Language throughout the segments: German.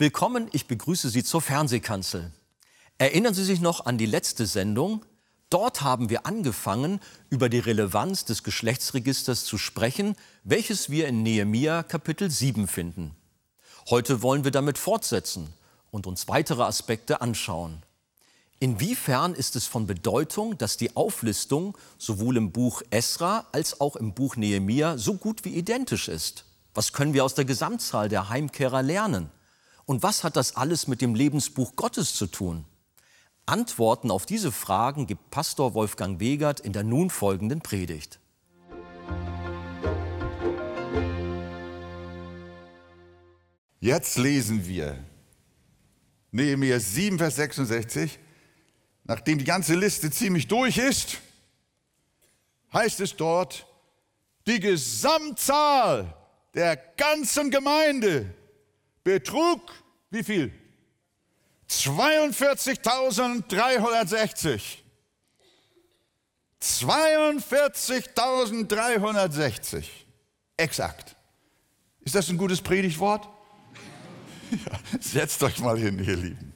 Willkommen, ich begrüße Sie zur Fernsehkanzel. Erinnern Sie sich noch an die letzte Sendung? Dort haben wir angefangen, über die Relevanz des Geschlechtsregisters zu sprechen, welches wir in Nehemia Kapitel 7 finden. Heute wollen wir damit fortsetzen und uns weitere Aspekte anschauen. Inwiefern ist es von Bedeutung, dass die Auflistung sowohl im Buch Esra als auch im Buch Nehemia so gut wie identisch ist? Was können wir aus der Gesamtzahl der Heimkehrer lernen? Und was hat das alles mit dem Lebensbuch Gottes zu tun? Antworten auf diese Fragen gibt Pastor Wolfgang Wegert in der nun folgenden Predigt. Jetzt lesen wir Nehemiah 7, Vers 66. Nachdem die ganze Liste ziemlich durch ist, heißt es dort, die Gesamtzahl der ganzen Gemeinde betrug wie viel? 42.360. 42.360. Exakt. Ist das ein gutes Predigtwort? Ja, setzt euch mal hin, ihr Lieben.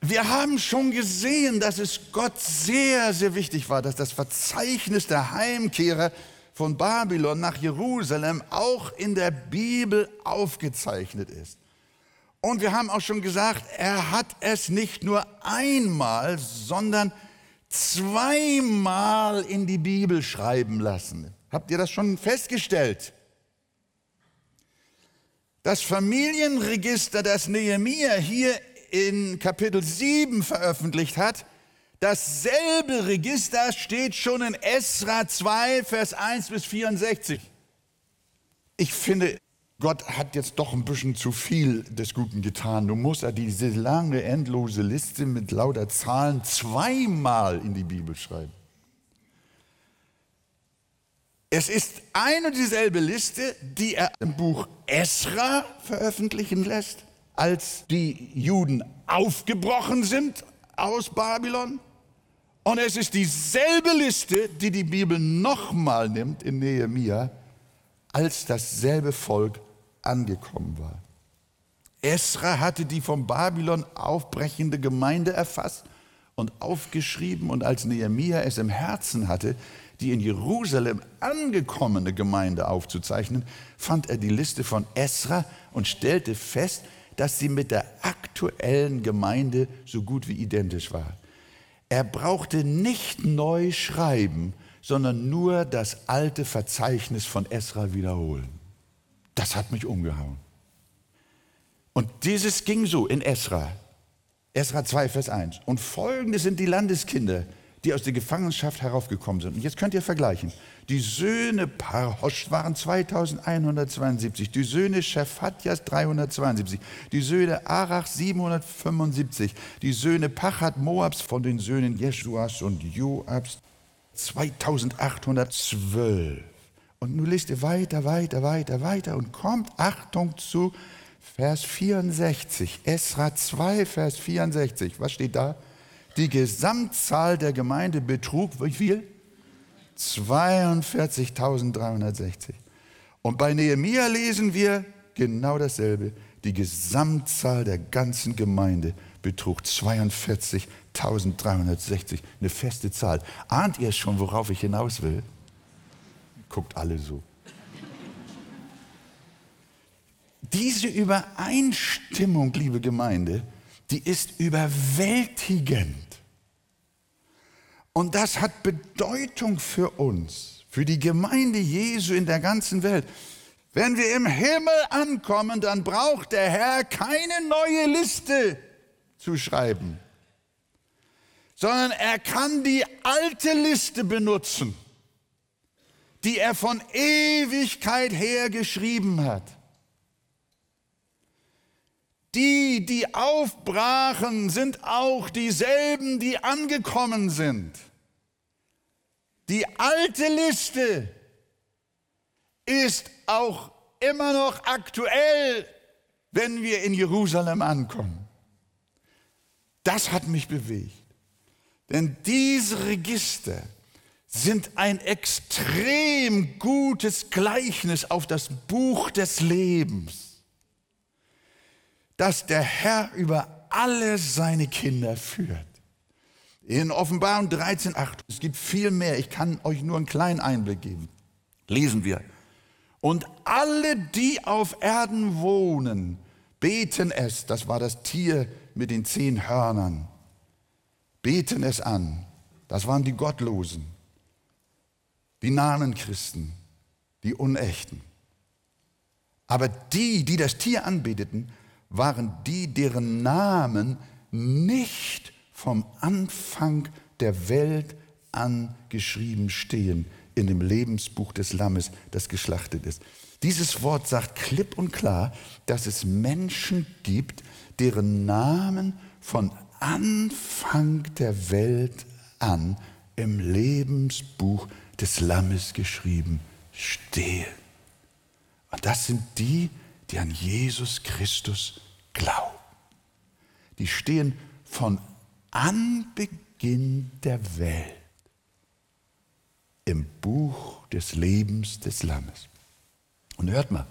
Wir haben schon gesehen, dass es Gott sehr, sehr wichtig war, dass das Verzeichnis der Heimkehrer von Babylon nach Jerusalem auch in der Bibel aufgezeichnet ist. Und wir haben auch schon gesagt, er hat es nicht nur einmal, sondern zweimal in die Bibel schreiben lassen. Habt ihr das schon festgestellt? Das Familienregister, das Nehemia hier in Kapitel 7 veröffentlicht hat, Dasselbe Register steht schon in Esra 2, Vers 1 bis 64. Ich finde, Gott hat jetzt doch ein bisschen zu viel des Guten getan. Du musst ja diese lange, endlose Liste mit lauter Zahlen zweimal in die Bibel schreiben. Es ist eine und dieselbe Liste, die er im Buch Esra veröffentlichen lässt, als die Juden aufgebrochen sind aus Babylon. Und es ist dieselbe Liste, die die Bibel nochmal nimmt in Nehemia, als dasselbe Volk angekommen war. Esra hatte die vom Babylon aufbrechende Gemeinde erfasst und aufgeschrieben und als Nehemia es im Herzen hatte, die in Jerusalem angekommene Gemeinde aufzuzeichnen, fand er die Liste von Esra und stellte fest, dass sie mit der aktuellen Gemeinde so gut wie identisch war. Er brauchte nicht neu schreiben, sondern nur das alte Verzeichnis von Esra wiederholen. Das hat mich umgehauen. Und dieses ging so in Esra. Esra 2, Vers 1. Und folgende sind die Landeskinder, die aus der Gefangenschaft heraufgekommen sind. Und jetzt könnt ihr vergleichen. Die Söhne Parhosch waren 2172, die Söhne Shephatjas 372, die Söhne Arach 775, die Söhne Pachat Moabs von den Söhnen Jeschuas und Joabs 2812. Und nun lest ihr weiter, weiter, weiter, weiter und kommt, Achtung zu Vers 64, Esra 2, Vers 64. Was steht da? Die Gesamtzahl der Gemeinde betrug wie viel? 42.360. Und bei Nehemia lesen wir genau dasselbe. Die Gesamtzahl der ganzen Gemeinde betrug 42.360. Eine feste Zahl. Ahnt ihr schon, worauf ich hinaus will? Guckt alle so. Diese Übereinstimmung, liebe Gemeinde, die ist überwältigend. Und das hat Bedeutung für uns, für die Gemeinde Jesu in der ganzen Welt. Wenn wir im Himmel ankommen, dann braucht der Herr keine neue Liste zu schreiben, sondern er kann die alte Liste benutzen, die er von Ewigkeit her geschrieben hat. Die, die aufbrachen, sind auch dieselben, die angekommen sind. Die alte Liste ist auch immer noch aktuell, wenn wir in Jerusalem ankommen. Das hat mich bewegt. Denn diese Register sind ein extrem gutes Gleichnis auf das Buch des Lebens. Dass der Herr über alle seine Kinder führt. In Offenbarung 13,8, es gibt viel mehr, ich kann euch nur einen kleinen Einblick geben. Lesen wir. Und alle, die auf Erden wohnen, beten es, das war das Tier mit den zehn Hörnern, beten es an. Das waren die Gottlosen, die nahen Christen, die Unechten. Aber die, die das Tier anbeteten, waren die, deren Namen nicht vom Anfang der Welt an geschrieben stehen in dem Lebensbuch des Lammes, das geschlachtet ist. Dieses Wort sagt klipp und klar, dass es Menschen gibt, deren Namen von Anfang der Welt an im Lebensbuch des Lammes geschrieben stehen. Und das sind die, die an Jesus Christus glauben. Die stehen von Anbeginn der Welt im Buch des Lebens des Lammes. Und hört mal,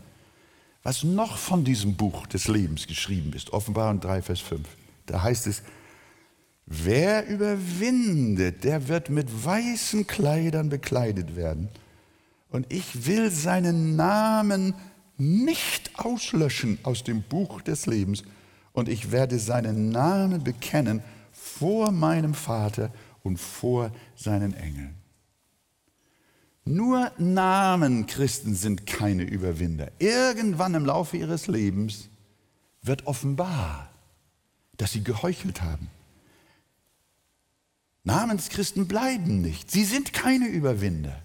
was noch von diesem Buch des Lebens geschrieben ist, Offenbarung 3, Vers 5. Da heißt es, wer überwindet, der wird mit weißen Kleidern bekleidet werden. Und ich will seinen Namen nicht auslöschen aus dem Buch des Lebens. Und ich werde seinen Namen bekennen vor meinem Vater und vor seinen Engeln. Nur Namen Christen sind keine Überwinder. Irgendwann im Laufe ihres Lebens wird offenbar, dass sie geheuchelt haben. Namenschristen bleiben nicht. Sie sind keine Überwinder.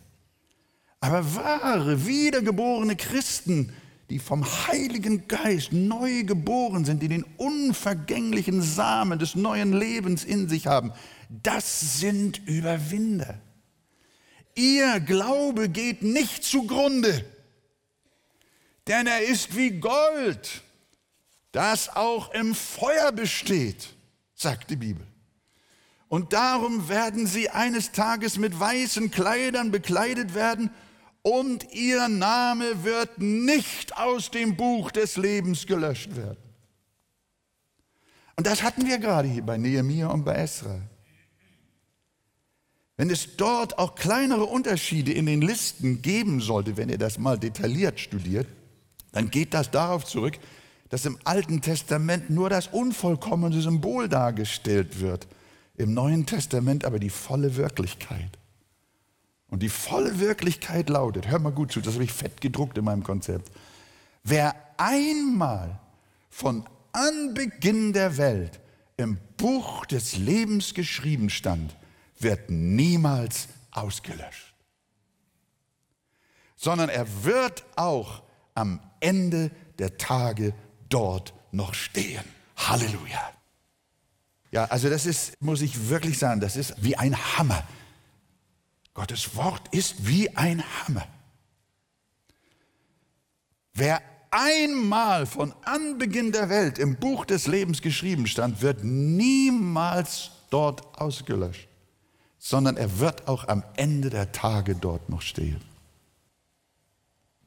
Aber wahre, wiedergeborene Christen, die vom Heiligen Geist neu geboren sind, die den unvergänglichen Samen des neuen Lebens in sich haben, das sind Überwinder. Ihr Glaube geht nicht zugrunde, denn er ist wie Gold, das auch im Feuer besteht, sagt die Bibel. Und darum werden sie eines Tages mit weißen Kleidern bekleidet werden und ihr Name wird nicht aus dem Buch des Lebens gelöscht werden. Und das hatten wir gerade hier bei Nehemiah und bei Esra. Wenn es dort auch kleinere Unterschiede in den Listen geben sollte, wenn ihr das mal detailliert studiert, dann geht das darauf zurück, dass im Alten Testament nur das unvollkommene Symbol dargestellt wird, im Neuen Testament aber die volle Wirklichkeit. Und die volle Wirklichkeit lautet, hör mal gut zu, das habe ich fett gedruckt in meinem Konzept, wer einmal von Anbeginn der Welt im Buch des Lebens geschrieben stand, wird niemals ausgelöscht, sondern er wird auch am Ende der Tage dort noch stehen. Halleluja. Ja, also das ist, muss ich wirklich sagen, das ist wie ein Hammer. Gottes Wort ist wie ein Hammer. Wer einmal von Anbeginn der Welt im Buch des Lebens geschrieben stand, wird niemals dort ausgelöscht sondern er wird auch am Ende der Tage dort noch stehen.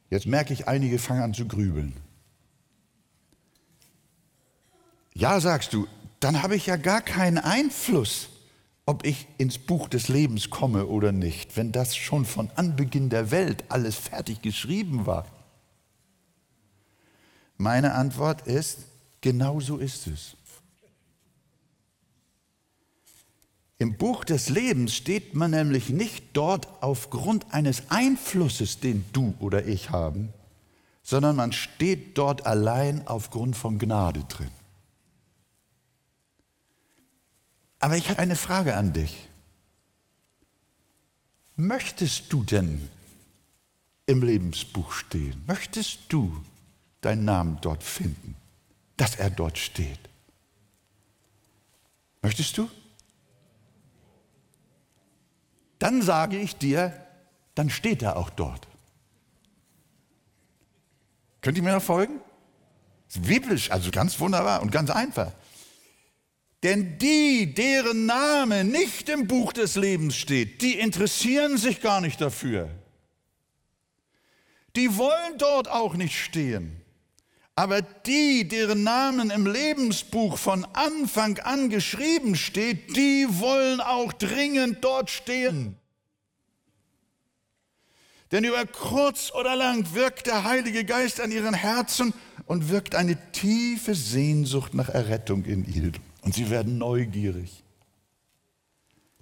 Jetzt merke ich, einige fangen an zu grübeln. Ja, sagst du, dann habe ich ja gar keinen Einfluss, ob ich ins Buch des Lebens komme oder nicht, wenn das schon von Anbeginn der Welt alles fertig geschrieben war. Meine Antwort ist, genau so ist es. Im Buch des Lebens steht man nämlich nicht dort aufgrund eines Einflusses, den du oder ich haben, sondern man steht dort allein aufgrund von Gnade drin. Aber ich habe eine Frage an dich. Möchtest du denn im Lebensbuch stehen? Möchtest du deinen Namen dort finden, dass er dort steht? Möchtest du? dann sage ich dir, dann steht er auch dort. Könnt ihr mir noch folgen? biblisch, also ganz wunderbar und ganz einfach. Denn die, deren Name nicht im Buch des Lebens steht, die interessieren sich gar nicht dafür. Die wollen dort auch nicht stehen. Aber die, deren Namen im Lebensbuch von Anfang an geschrieben steht, die wollen auch dringend dort stehen. Denn über kurz oder lang wirkt der Heilige Geist an ihren Herzen und wirkt eine tiefe Sehnsucht nach Errettung in ihnen. Und sie werden neugierig.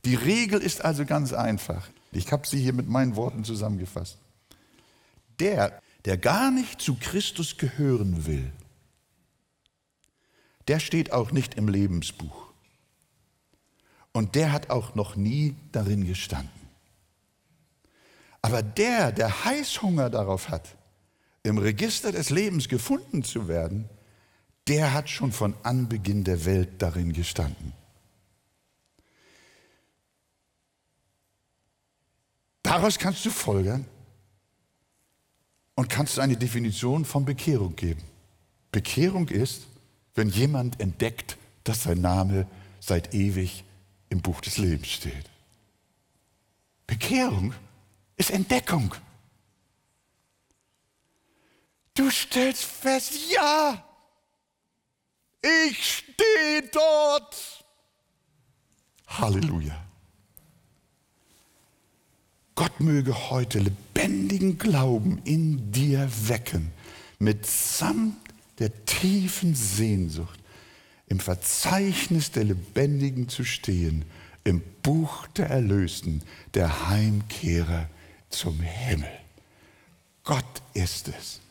Die Regel ist also ganz einfach. Ich habe sie hier mit meinen Worten zusammengefasst. Der, der gar nicht zu Christus gehören will, der steht auch nicht im Lebensbuch. Und der hat auch noch nie darin gestanden. Aber der, der Heißhunger darauf hat, im Register des Lebens gefunden zu werden, der hat schon von Anbeginn der Welt darin gestanden. Daraus kannst du folgern und kannst eine Definition von Bekehrung geben. Bekehrung ist, wenn jemand entdeckt, dass sein Name seit ewig im Buch des Lebens steht. Bekehrung ist Entdeckung. Du stellst fest, ja, ich stehe dort. Halleluja. Gott möge heute lebendigen Glauben in dir wecken, mitsamt der tiefen Sehnsucht, im Verzeichnis der Lebendigen zu stehen, im Buch der Erlösten, der Heimkehrer zum Himmel. Gott ist es,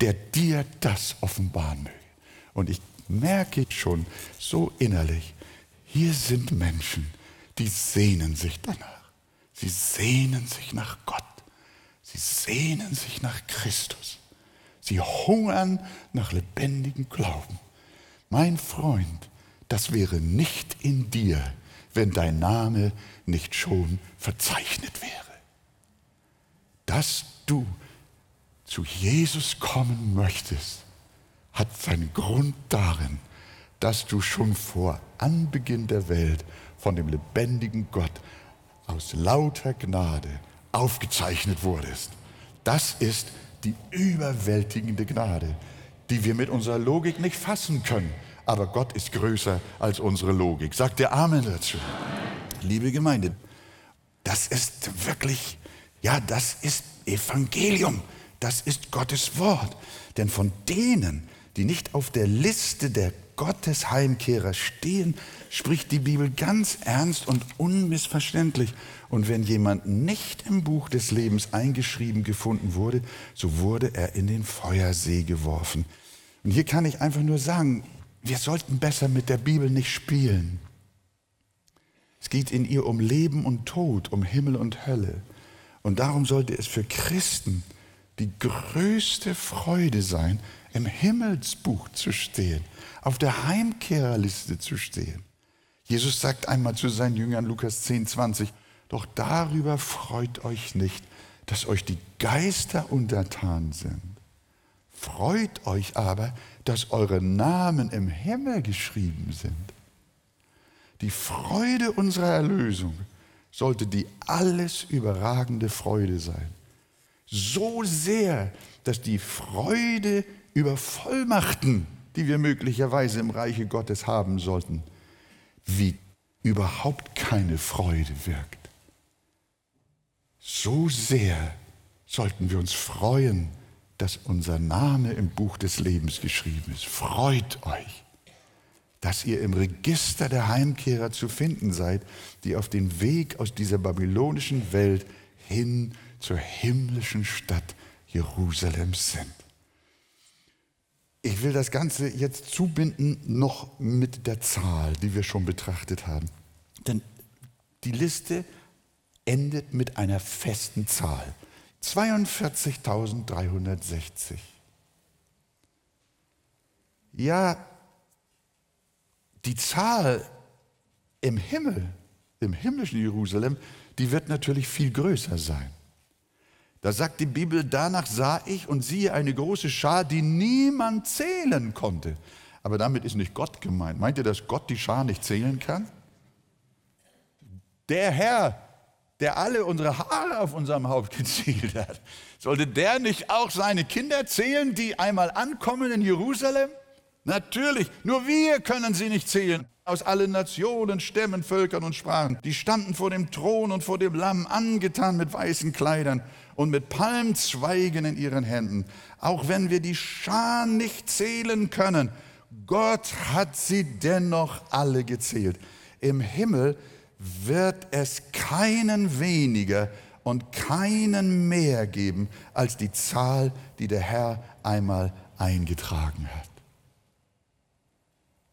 der dir das offenbaren möge. Und ich merke schon so innerlich, hier sind Menschen, die sehnen sich danach. Sie sehnen sich nach Gott. Sie sehnen sich nach Christus. Sie hungern nach lebendigem Glauben. Mein Freund, das wäre nicht in dir, wenn dein Name nicht schon verzeichnet wäre dass du zu Jesus kommen möchtest, hat seinen Grund darin, dass du schon vor Anbeginn der Welt von dem lebendigen Gott aus lauter Gnade aufgezeichnet wurdest. Das ist die überwältigende Gnade, die wir mit unserer Logik nicht fassen können. Aber Gott ist größer als unsere Logik. Sagt der Amen dazu. Liebe Gemeinde, das ist wirklich ja, das ist Evangelium, das ist Gottes Wort. Denn von denen, die nicht auf der Liste der Gottesheimkehrer stehen, spricht die Bibel ganz ernst und unmissverständlich. Und wenn jemand nicht im Buch des Lebens eingeschrieben gefunden wurde, so wurde er in den Feuersee geworfen. Und hier kann ich einfach nur sagen, wir sollten besser mit der Bibel nicht spielen. Es geht in ihr um Leben und Tod, um Himmel und Hölle. Und darum sollte es für Christen die größte Freude sein, im Himmelsbuch zu stehen, auf der Heimkehrerliste zu stehen. Jesus sagt einmal zu seinen Jüngern, Lukas 10, 20, doch darüber freut euch nicht, dass euch die Geister untertan sind. Freut euch aber, dass eure Namen im Himmel geschrieben sind. Die Freude unserer Erlösung sollte die alles überragende Freude sein. So sehr, dass die Freude über Vollmachten, die wir möglicherweise im Reiche Gottes haben sollten, wie überhaupt keine Freude wirkt. So sehr sollten wir uns freuen, dass unser Name im Buch des Lebens geschrieben ist. Freut euch dass ihr im Register der Heimkehrer zu finden seid, die auf den Weg aus dieser babylonischen Welt hin zur himmlischen Stadt Jerusalem sind. Ich will das Ganze jetzt zubinden noch mit der Zahl, die wir schon betrachtet haben. Denn die Liste endet mit einer festen Zahl. 42.360. Ja, die Zahl im Himmel, im himmlischen Jerusalem, die wird natürlich viel größer sein. Da sagt die Bibel, danach sah ich und siehe eine große Schar, die niemand zählen konnte. Aber damit ist nicht Gott gemeint. Meint ihr, dass Gott die Schar nicht zählen kann? Der Herr, der alle unsere Haare auf unserem Haupt gezählt hat, sollte der nicht auch seine Kinder zählen, die einmal ankommen in Jerusalem? Natürlich, nur wir können sie nicht zählen. Aus allen Nationen, Stämmen, Völkern und Sprachen. Die standen vor dem Thron und vor dem Lamm, angetan mit weißen Kleidern und mit Palmzweigen in ihren Händen. Auch wenn wir die Schar nicht zählen können, Gott hat sie dennoch alle gezählt. Im Himmel wird es keinen weniger und keinen mehr geben als die Zahl, die der Herr einmal eingetragen hat.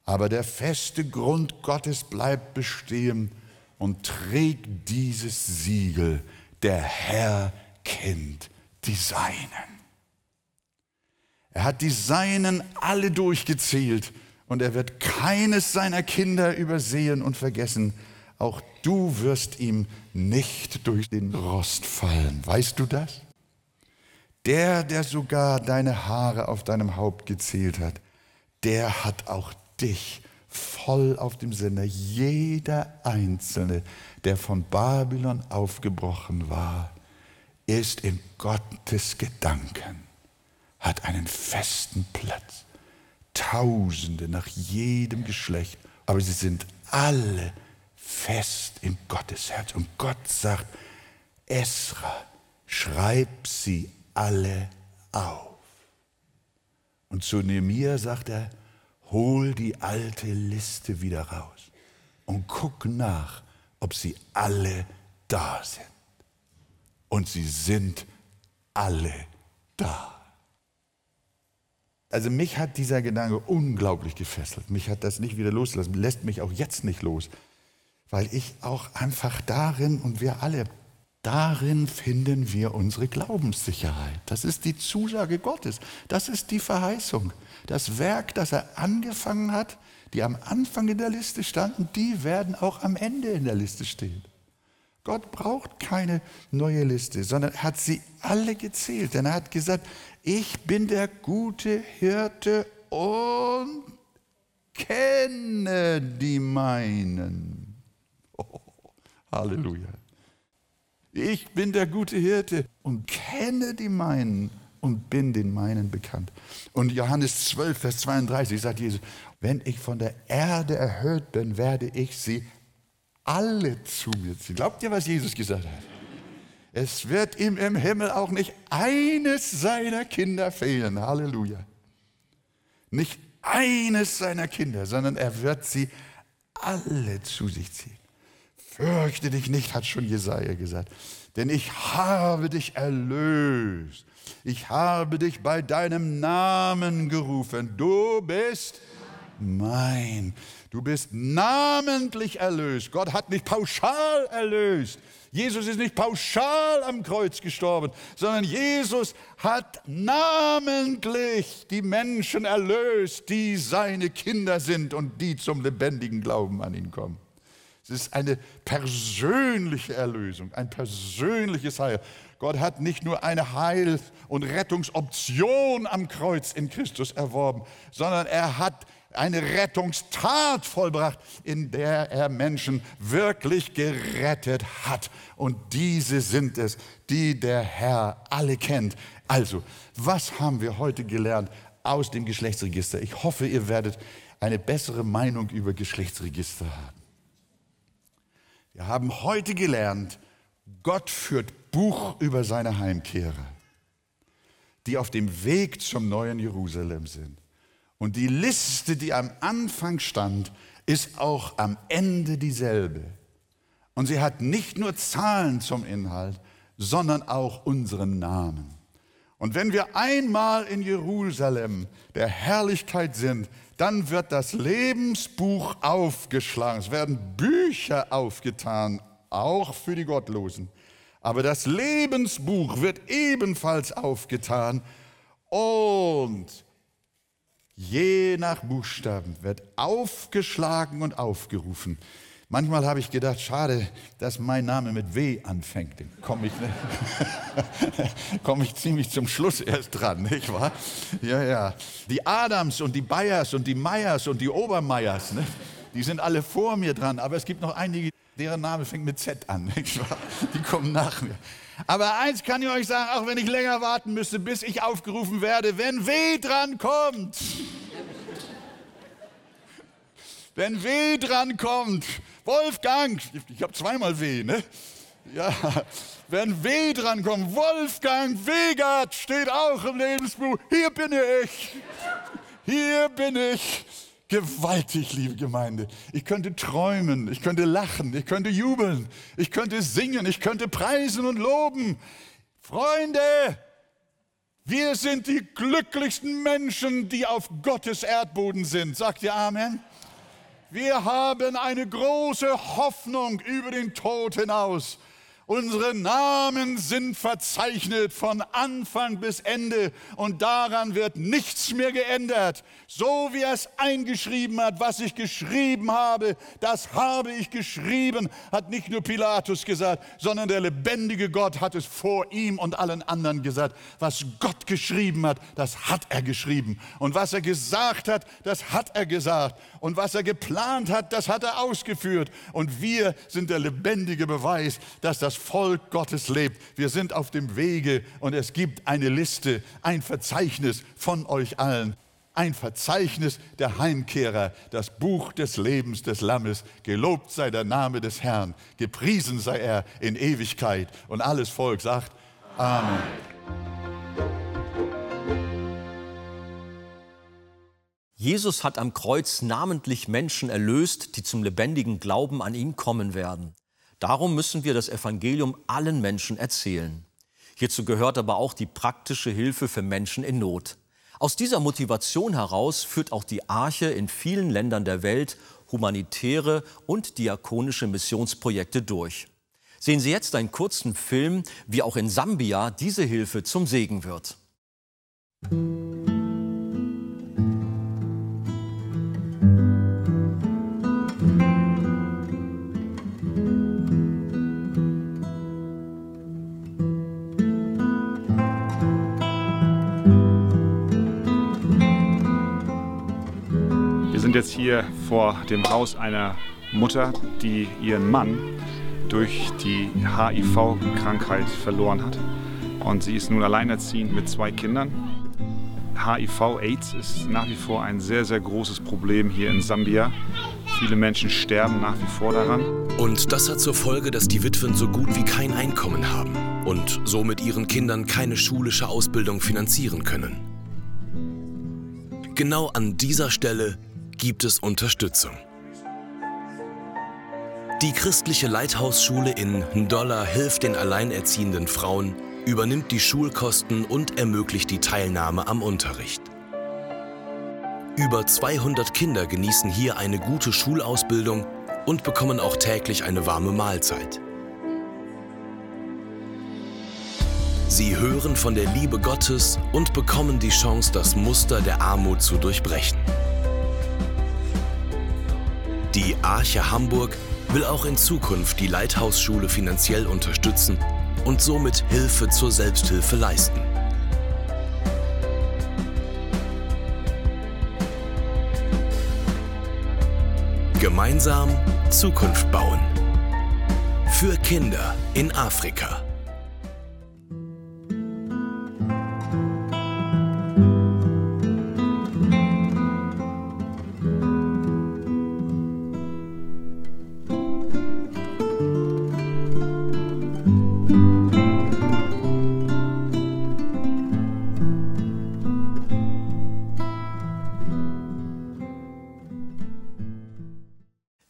Aber der feste Grund Gottes bleibt bestehen und trägt dieses Siegel. Der Herr kennt die Seinen. Er hat die Seinen alle durchgezählt und er wird keines seiner Kinder übersehen und vergessen. Auch du wirst ihm nicht durch den Rost fallen. Weißt du das? Der, der sogar deine Haare auf deinem Haupt gezählt hat, der hat auch dich voll auf dem Sinne. Jeder Einzelne, der von Babylon aufgebrochen war, ist in Gottes Gedanken, hat einen festen Platz. Tausende nach jedem Geschlecht, aber sie sind alle fest in Gottes Herz. Und Gott sagt, Esra, schreib sie alle auf. Und zu Nehemiah sagt er, hol die alte Liste wieder raus und guck nach, ob sie alle da sind. Und sie sind alle da. Also mich hat dieser Gedanke unglaublich gefesselt. Mich hat das nicht wieder losgelassen, lässt mich auch jetzt nicht los, weil ich auch einfach darin und wir alle Darin finden wir unsere Glaubenssicherheit. Das ist die Zusage Gottes. Das ist die Verheißung. Das Werk, das er angefangen hat, die am Anfang in der Liste standen, die werden auch am Ende in der Liste stehen. Gott braucht keine neue Liste, sondern er hat sie alle gezählt. Denn er hat gesagt, ich bin der gute Hirte und kenne die meinen. Oh, Halleluja. Ich bin der gute Hirte und kenne die meinen und bin den meinen bekannt. Und Johannes 12, Vers 32 sagt Jesus, wenn ich von der Erde erhöht bin, werde ich sie alle zu mir ziehen. Glaubt ihr, was Jesus gesagt hat? Es wird ihm im Himmel auch nicht eines seiner Kinder fehlen. Halleluja. Nicht eines seiner Kinder, sondern er wird sie alle zu sich ziehen. Fürchte dich nicht, hat schon Jesaja gesagt, denn ich habe dich erlöst. Ich habe dich bei deinem Namen gerufen. Du bist mein. Du bist namentlich erlöst. Gott hat nicht pauschal erlöst. Jesus ist nicht pauschal am Kreuz gestorben, sondern Jesus hat namentlich die Menschen erlöst, die seine Kinder sind und die zum lebendigen Glauben an ihn kommen. Es ist eine persönliche Erlösung, ein persönliches Heil. Gott hat nicht nur eine Heil- und Rettungsoption am Kreuz in Christus erworben, sondern er hat eine Rettungstat vollbracht, in der er Menschen wirklich gerettet hat. Und diese sind es, die der Herr alle kennt. Also, was haben wir heute gelernt aus dem Geschlechtsregister? Ich hoffe, ihr werdet eine bessere Meinung über Geschlechtsregister haben. Wir haben heute gelernt, Gott führt Buch über seine Heimkehrer, die auf dem Weg zum neuen Jerusalem sind. Und die Liste, die am Anfang stand, ist auch am Ende dieselbe. Und sie hat nicht nur Zahlen zum Inhalt, sondern auch unseren Namen. Und wenn wir einmal in Jerusalem der Herrlichkeit sind, dann wird das Lebensbuch aufgeschlagen. Es werden Bücher aufgetan, auch für die Gottlosen. Aber das Lebensbuch wird ebenfalls aufgetan und je nach Buchstaben wird aufgeschlagen und aufgerufen. Manchmal habe ich gedacht, schade, dass mein Name mit W anfängt. Dann komme ich, ne? komm ich ziemlich zum Schluss erst dran, nicht wahr? Ja, ja. Die Adams und die Bayers und die Meyers und die Obermeyers, ne? die sind alle vor mir dran. Aber es gibt noch einige, Deren Name fängt mit Z an. Die kommen nach mir. Aber eins kann ich euch sagen, auch wenn ich länger warten müsste, bis ich aufgerufen werde, wenn weh dran kommt. Wenn weh dran kommt. Wolfgang, ich habe zweimal weh, ne? Ja, wenn weh dran kommt, Wolfgang Wegert steht auch im Lebensbuch. Hier bin ich. Hier bin ich. Gewaltig, liebe Gemeinde. Ich könnte träumen, ich könnte lachen, ich könnte jubeln, ich könnte singen, ich könnte preisen und loben. Freunde, wir sind die glücklichsten Menschen, die auf Gottes Erdboden sind. Sagt ihr Amen? Wir haben eine große Hoffnung über den Tod hinaus. Unsere Namen sind verzeichnet von Anfang bis Ende und daran wird nichts mehr geändert. So wie er es eingeschrieben hat, was ich geschrieben habe, das habe ich geschrieben, hat nicht nur Pilatus gesagt, sondern der lebendige Gott hat es vor ihm und allen anderen gesagt. Was Gott geschrieben hat, das hat er geschrieben. Und was er gesagt hat, das hat er gesagt. Und was er geplant hat, das hat er ausgeführt. Und wir sind der lebendige Beweis, dass das Volk Gottes lebt. Wir sind auf dem Wege und es gibt eine Liste, ein Verzeichnis von euch allen. Ein Verzeichnis der Heimkehrer, das Buch des Lebens des Lammes. Gelobt sei der Name des Herrn, gepriesen sei er in Ewigkeit. Und alles Volk sagt Amen. Jesus hat am Kreuz namentlich Menschen erlöst, die zum lebendigen Glauben an ihn kommen werden. Darum müssen wir das Evangelium allen Menschen erzählen. Hierzu gehört aber auch die praktische Hilfe für Menschen in Not. Aus dieser Motivation heraus führt auch die Arche in vielen Ländern der Welt humanitäre und diakonische Missionsprojekte durch. Sehen Sie jetzt einen kurzen Film, wie auch in Sambia diese Hilfe zum Segen wird. Sind jetzt hier vor dem Haus einer Mutter, die ihren Mann durch die HIV-Krankheit verloren hat. Und sie ist nun alleinerziehend mit zwei Kindern. HIV-Aids ist nach wie vor ein sehr, sehr großes Problem hier in Sambia. Viele Menschen sterben nach wie vor daran. Und das hat zur Folge, dass die Witwen so gut wie kein Einkommen haben und so mit ihren Kindern keine schulische Ausbildung finanzieren können. Genau an dieser Stelle gibt es Unterstützung. Die christliche Leithausschule in Ndola hilft den alleinerziehenden Frauen, übernimmt die Schulkosten und ermöglicht die Teilnahme am Unterricht. Über 200 Kinder genießen hier eine gute Schulausbildung und bekommen auch täglich eine warme Mahlzeit. Sie hören von der Liebe Gottes und bekommen die Chance, das Muster der Armut zu durchbrechen. Die Arche Hamburg will auch in Zukunft die Leithausschule finanziell unterstützen und somit Hilfe zur Selbsthilfe leisten. Gemeinsam Zukunft bauen. Für Kinder in Afrika.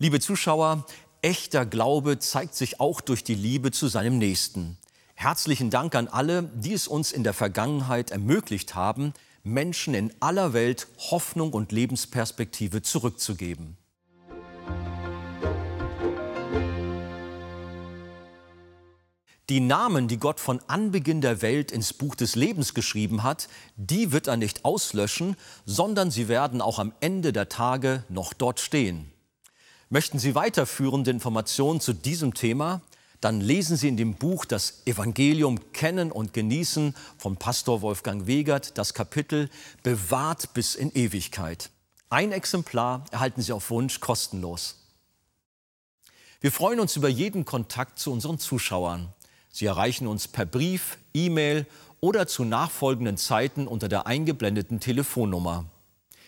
Liebe Zuschauer, echter Glaube zeigt sich auch durch die Liebe zu seinem Nächsten. Herzlichen Dank an alle, die es uns in der Vergangenheit ermöglicht haben, Menschen in aller Welt Hoffnung und Lebensperspektive zurückzugeben. Die Namen, die Gott von Anbeginn der Welt ins Buch des Lebens geschrieben hat, die wird er nicht auslöschen, sondern sie werden auch am Ende der Tage noch dort stehen. Möchten Sie weiterführende Informationen zu diesem Thema? Dann lesen Sie in dem Buch Das Evangelium kennen und genießen von Pastor Wolfgang Wegert das Kapitel Bewahrt bis in Ewigkeit. Ein Exemplar erhalten Sie auf Wunsch kostenlos. Wir freuen uns über jeden Kontakt zu unseren Zuschauern. Sie erreichen uns per Brief, E-Mail oder zu nachfolgenden Zeiten unter der eingeblendeten Telefonnummer.